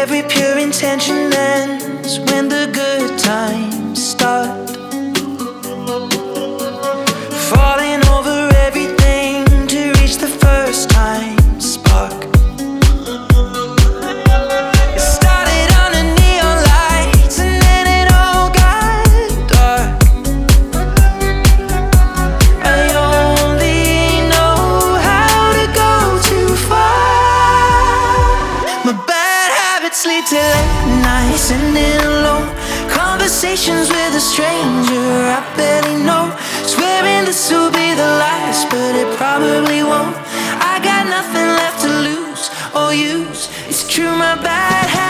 every pure intention ends when the conversations with a stranger I barely know. Swearing this will be the last, but it probably won't. I got nothing left to lose or use. It's true, my bad habits.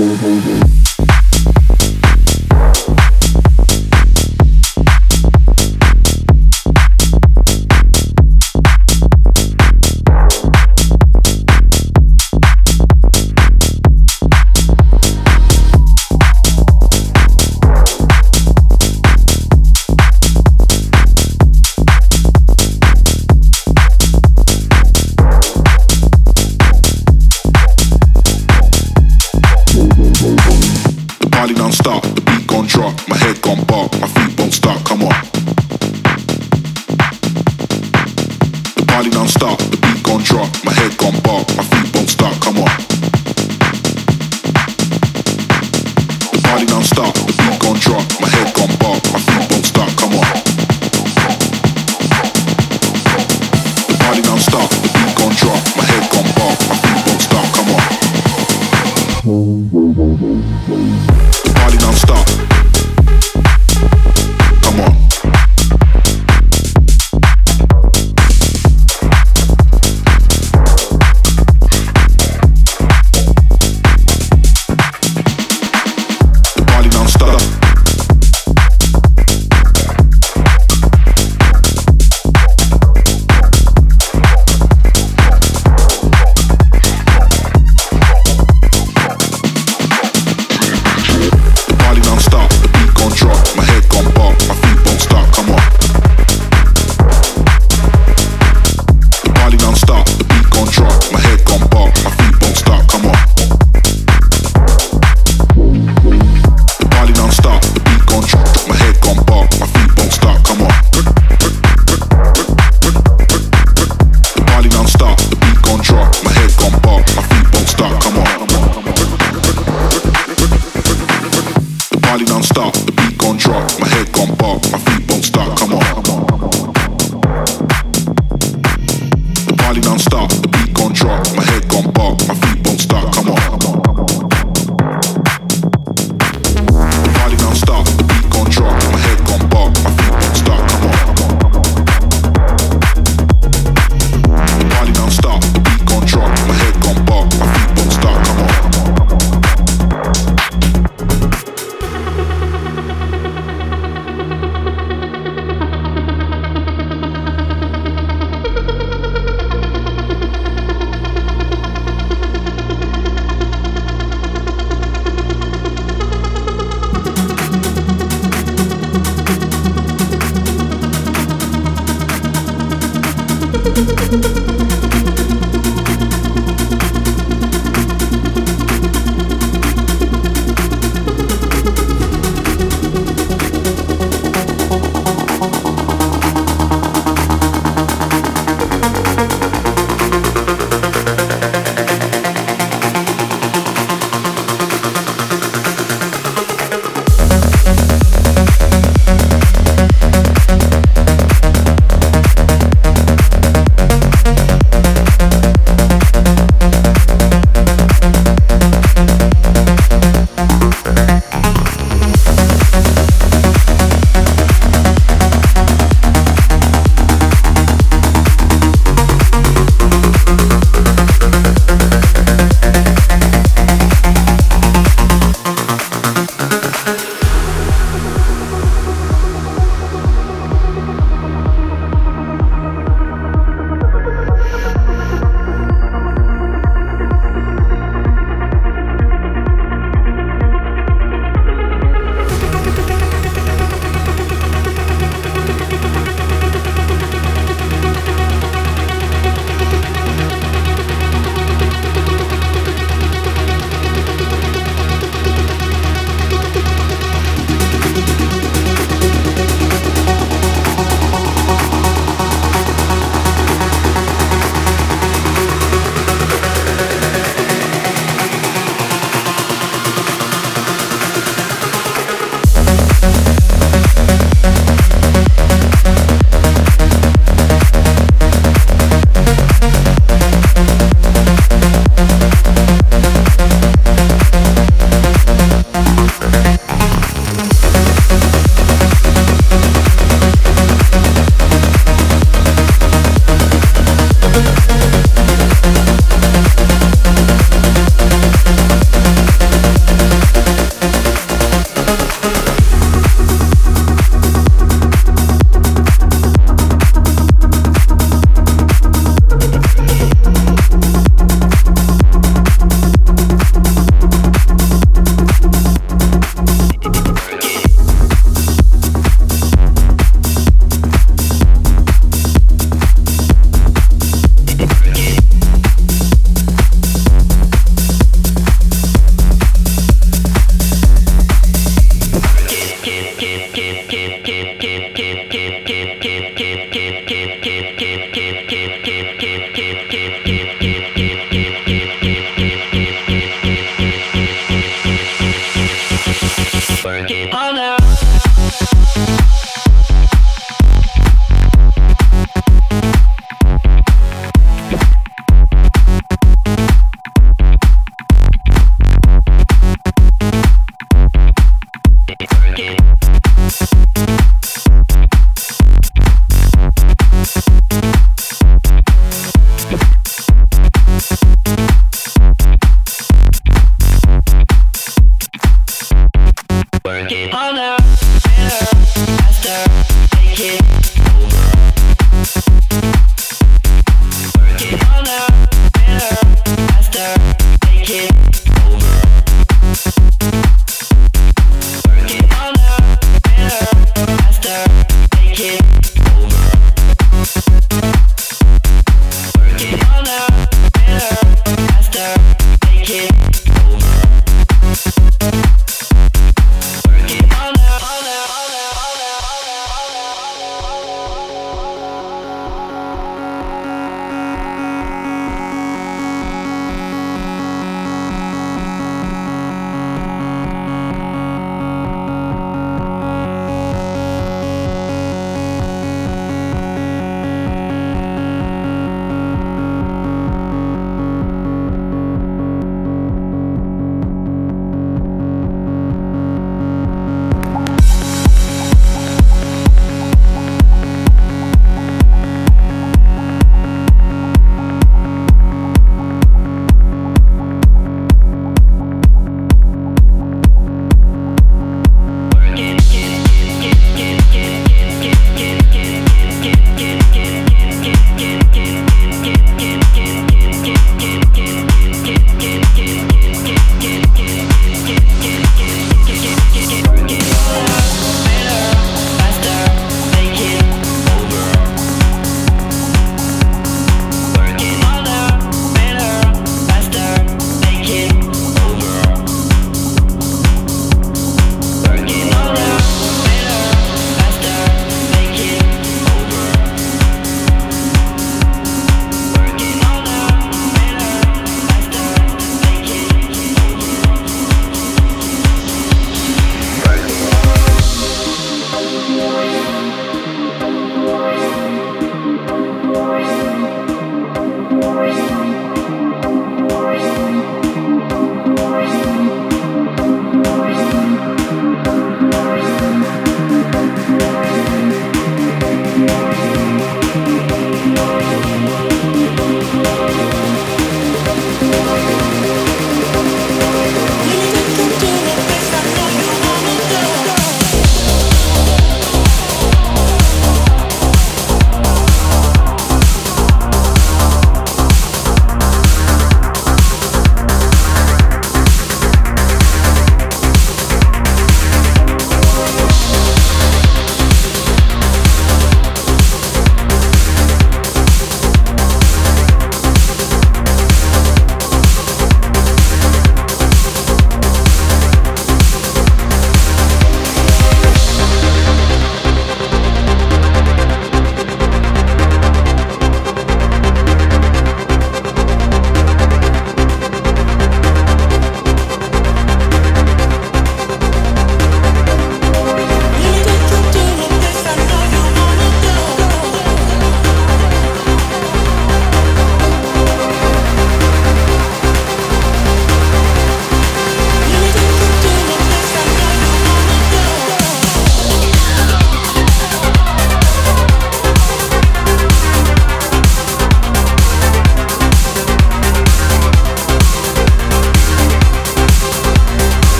Boom, boom, boom.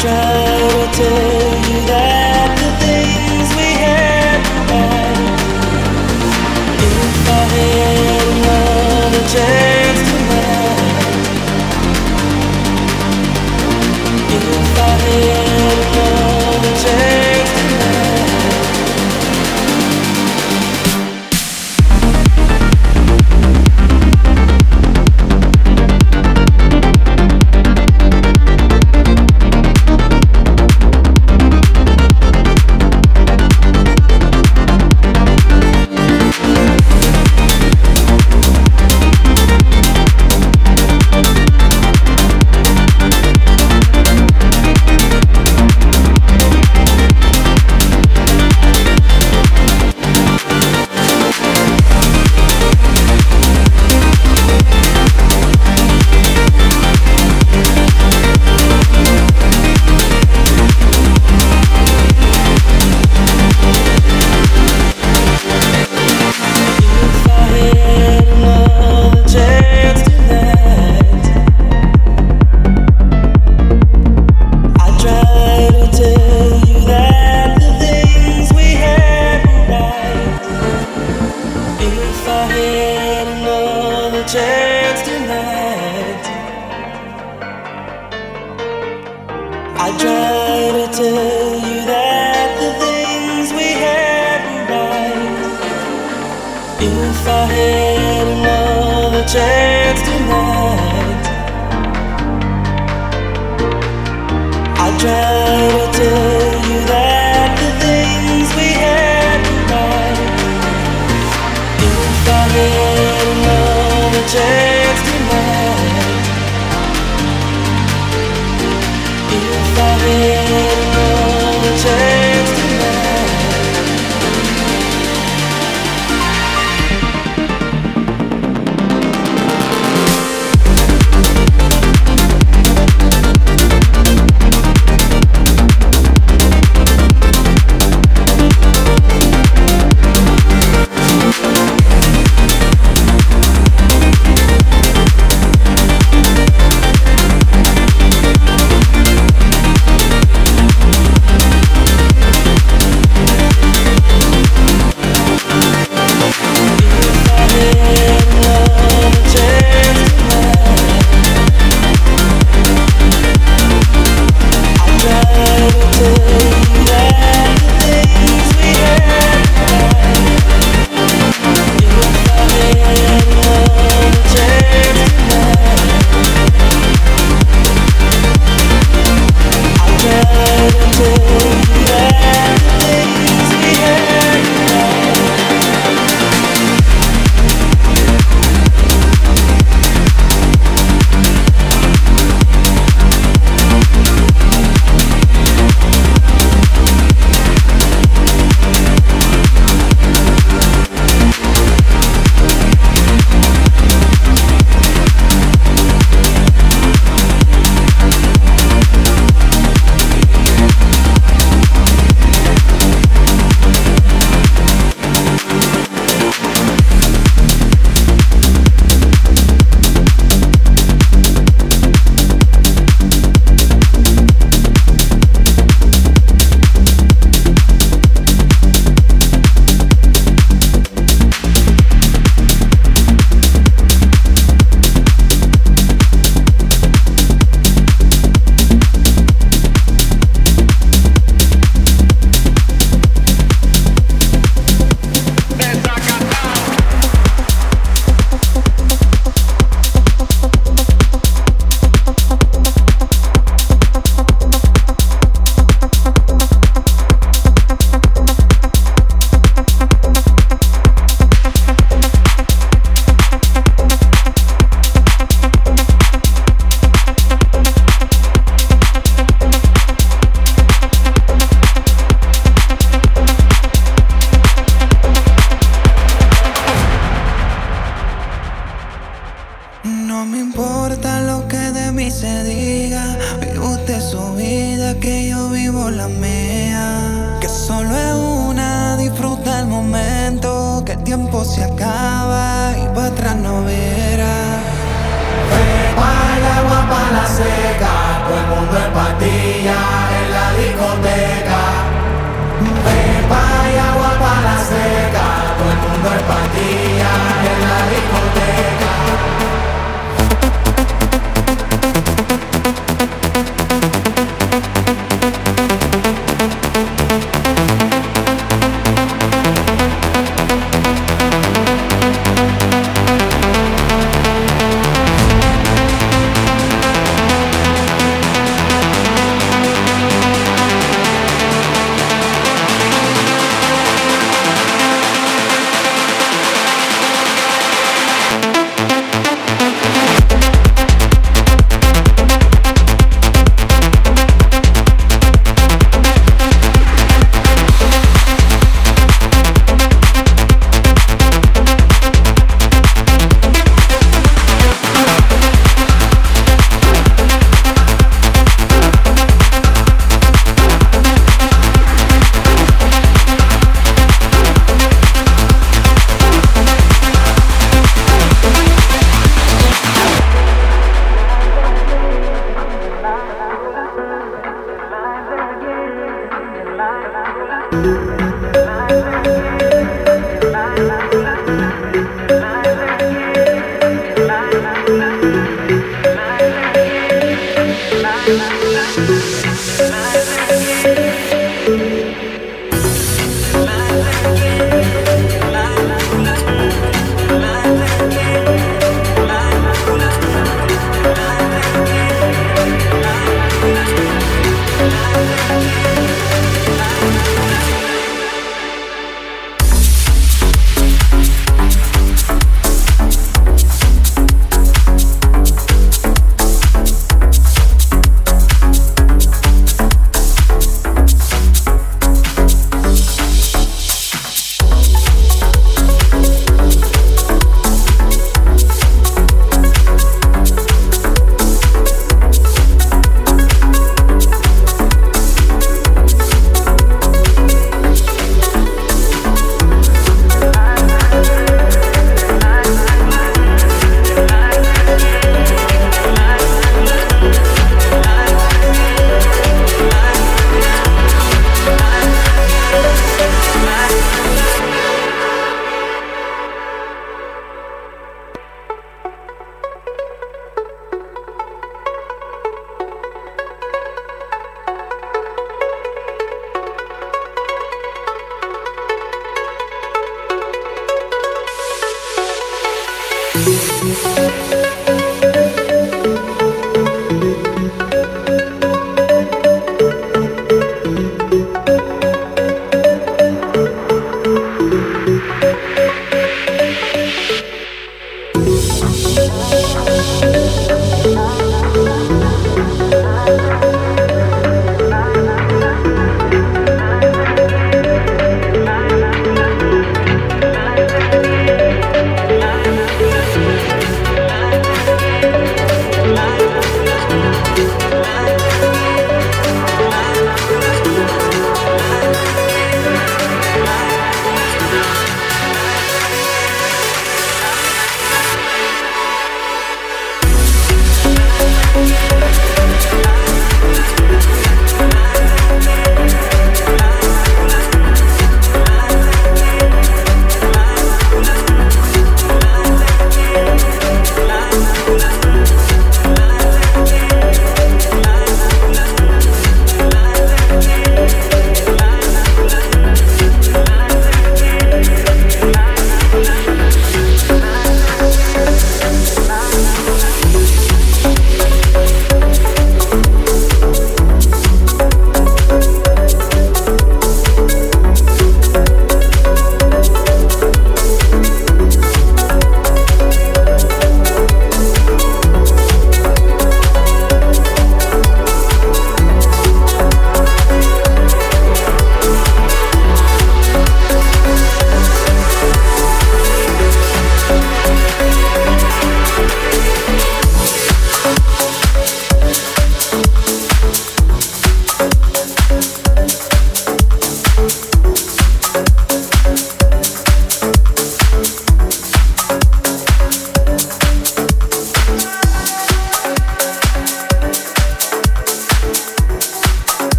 try to take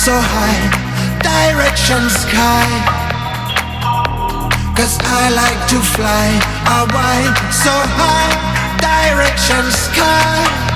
so high, direction sky. Cause I like to fly, I why so high, direction sky.